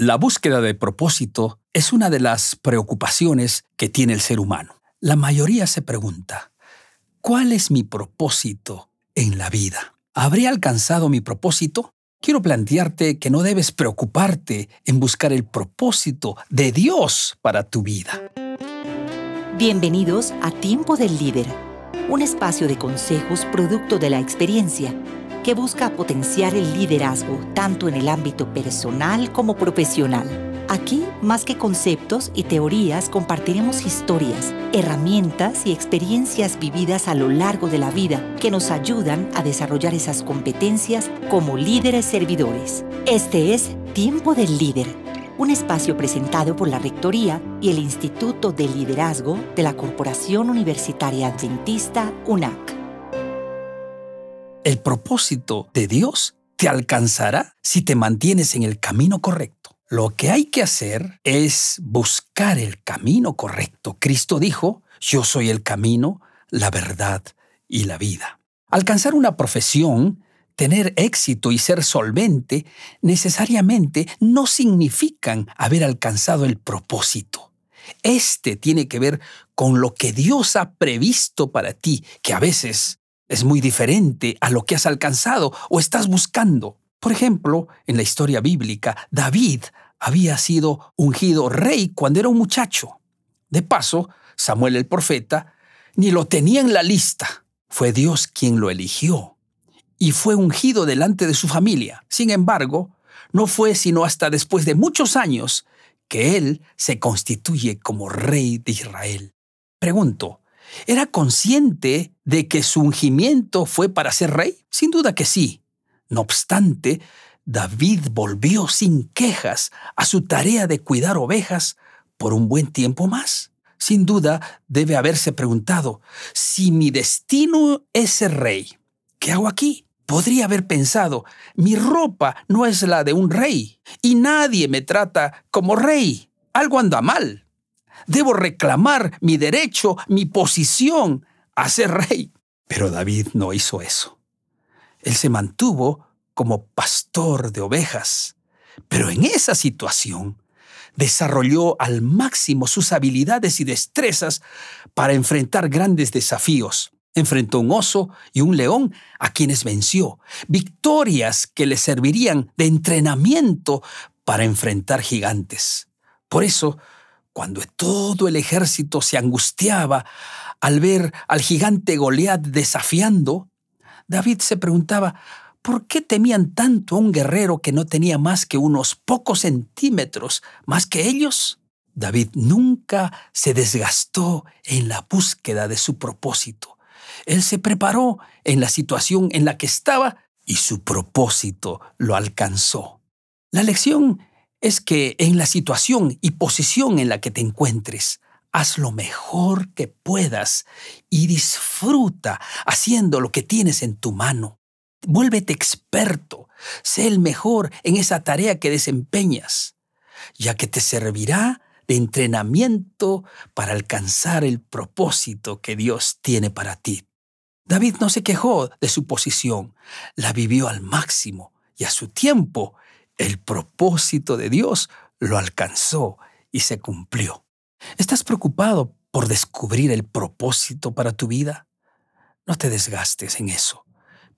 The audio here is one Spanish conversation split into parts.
La búsqueda de propósito es una de las preocupaciones que tiene el ser humano. La mayoría se pregunta, ¿cuál es mi propósito en la vida? ¿Habré alcanzado mi propósito? Quiero plantearte que no debes preocuparte en buscar el propósito de Dios para tu vida. Bienvenidos a Tiempo del Líder, un espacio de consejos producto de la experiencia que busca potenciar el liderazgo tanto en el ámbito personal como profesional. Aquí, más que conceptos y teorías, compartiremos historias, herramientas y experiencias vividas a lo largo de la vida que nos ayudan a desarrollar esas competencias como líderes servidores. Este es Tiempo del Líder, un espacio presentado por la Rectoría y el Instituto de Liderazgo de la Corporación Universitaria Adventista UNAC. El propósito de Dios te alcanzará si te mantienes en el camino correcto. Lo que hay que hacer es buscar el camino correcto. Cristo dijo, yo soy el camino, la verdad y la vida. Alcanzar una profesión, tener éxito y ser solvente necesariamente no significan haber alcanzado el propósito. Este tiene que ver con lo que Dios ha previsto para ti, que a veces es muy diferente a lo que has alcanzado o estás buscando. Por ejemplo, en la historia bíblica, David había sido ungido rey cuando era un muchacho. De paso, Samuel el profeta ni lo tenía en la lista. Fue Dios quien lo eligió y fue ungido delante de su familia. Sin embargo, no fue sino hasta después de muchos años que él se constituye como rey de Israel. Pregunto, ¿Era consciente de que su ungimiento fue para ser rey? Sin duda que sí. No obstante, David volvió sin quejas a su tarea de cuidar ovejas por un buen tiempo más. Sin duda debe haberse preguntado, si mi destino es ser rey, ¿qué hago aquí? Podría haber pensado, mi ropa no es la de un rey y nadie me trata como rey. Algo anda mal. Debo reclamar mi derecho, mi posición a ser rey. Pero David no hizo eso. Él se mantuvo como pastor de ovejas. Pero en esa situación desarrolló al máximo sus habilidades y destrezas para enfrentar grandes desafíos. Enfrentó un oso y un león a quienes venció, victorias que le servirían de entrenamiento para enfrentar gigantes. Por eso, cuando todo el ejército se angustiaba al ver al gigante Goliat desafiando, David se preguntaba, ¿por qué temían tanto a un guerrero que no tenía más que unos pocos centímetros más que ellos? David nunca se desgastó en la búsqueda de su propósito. Él se preparó en la situación en la que estaba y su propósito lo alcanzó. La lección es que en la situación y posición en la que te encuentres, haz lo mejor que puedas y disfruta haciendo lo que tienes en tu mano. Vuélvete experto, sé el mejor en esa tarea que desempeñas, ya que te servirá de entrenamiento para alcanzar el propósito que Dios tiene para ti. David no se quejó de su posición, la vivió al máximo y a su tiempo el propósito de Dios lo alcanzó y se cumplió. ¿Estás preocupado por descubrir el propósito para tu vida? No te desgastes en eso,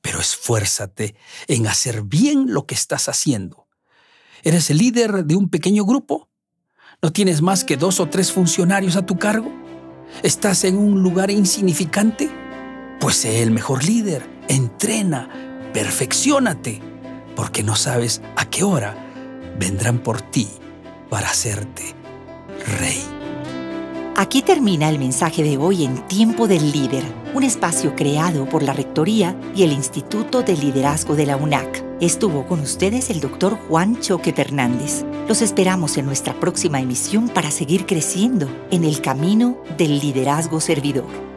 pero esfuérzate en hacer bien lo que estás haciendo. ¿Eres el líder de un pequeño grupo? ¿No tienes más que dos o tres funcionarios a tu cargo? ¿Estás en un lugar insignificante? Pues sé el mejor líder, entrena, perfeccionate porque no sabes a qué hora vendrán por ti para hacerte rey. Aquí termina el mensaje de hoy en Tiempo del Líder, un espacio creado por la Rectoría y el Instituto de Liderazgo de la UNAC. Estuvo con ustedes el doctor Juan Choque Fernández. Los esperamos en nuestra próxima emisión para seguir creciendo en el camino del liderazgo servidor.